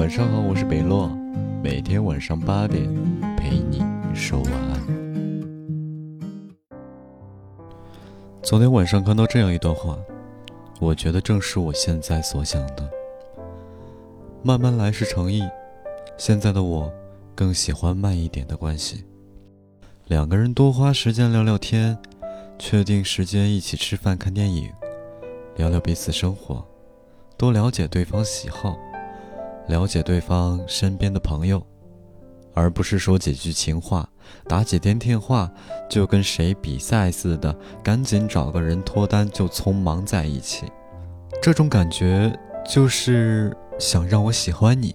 晚上好，我是北洛，每天晚上八点陪你说晚安。昨天晚上看到这样一段话，我觉得正是我现在所想的。慢慢来是诚意，现在的我更喜欢慢一点的关系。两个人多花时间聊聊天，确定时间一起吃饭看电影，聊聊彼此生活，多了解对方喜好。了解对方身边的朋友，而不是说几句情话，打几天电话，就跟谁比赛似的，赶紧找个人脱单就匆忙在一起。这种感觉就是想让我喜欢你，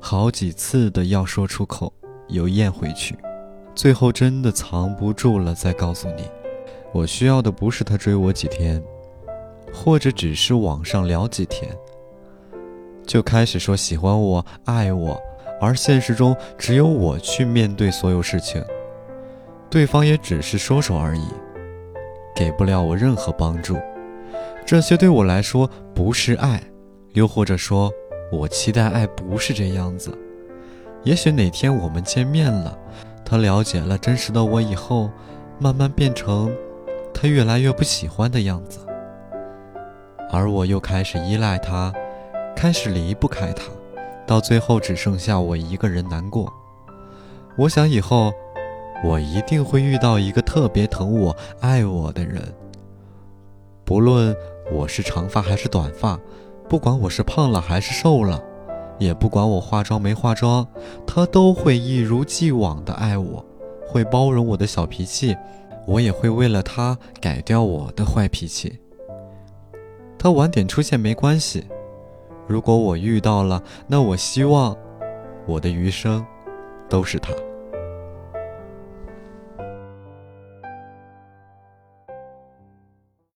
好几次的要说出口，又咽回去，最后真的藏不住了，再告诉你，我需要的不是他追我几天，或者只是网上聊几天。就开始说喜欢我、爱我，而现实中只有我去面对所有事情，对方也只是说说而已，给不了我任何帮助。这些对我来说不是爱，又或者说，我期待爱不是这样子。也许哪天我们见面了，他了解了真实的我以后，慢慢变成他越来越不喜欢的样子，而我又开始依赖他。开始离不开他，到最后只剩下我一个人难过。我想以后，我一定会遇到一个特别疼我、爱我的人。不论我是长发还是短发，不管我是胖了还是瘦了，也不管我化妆没化妆，他都会一如既往的爱我，会包容我的小脾气，我也会为了他改掉我的坏脾气。他晚点出现没关系。如果我遇到了，那我希望我的余生都是他。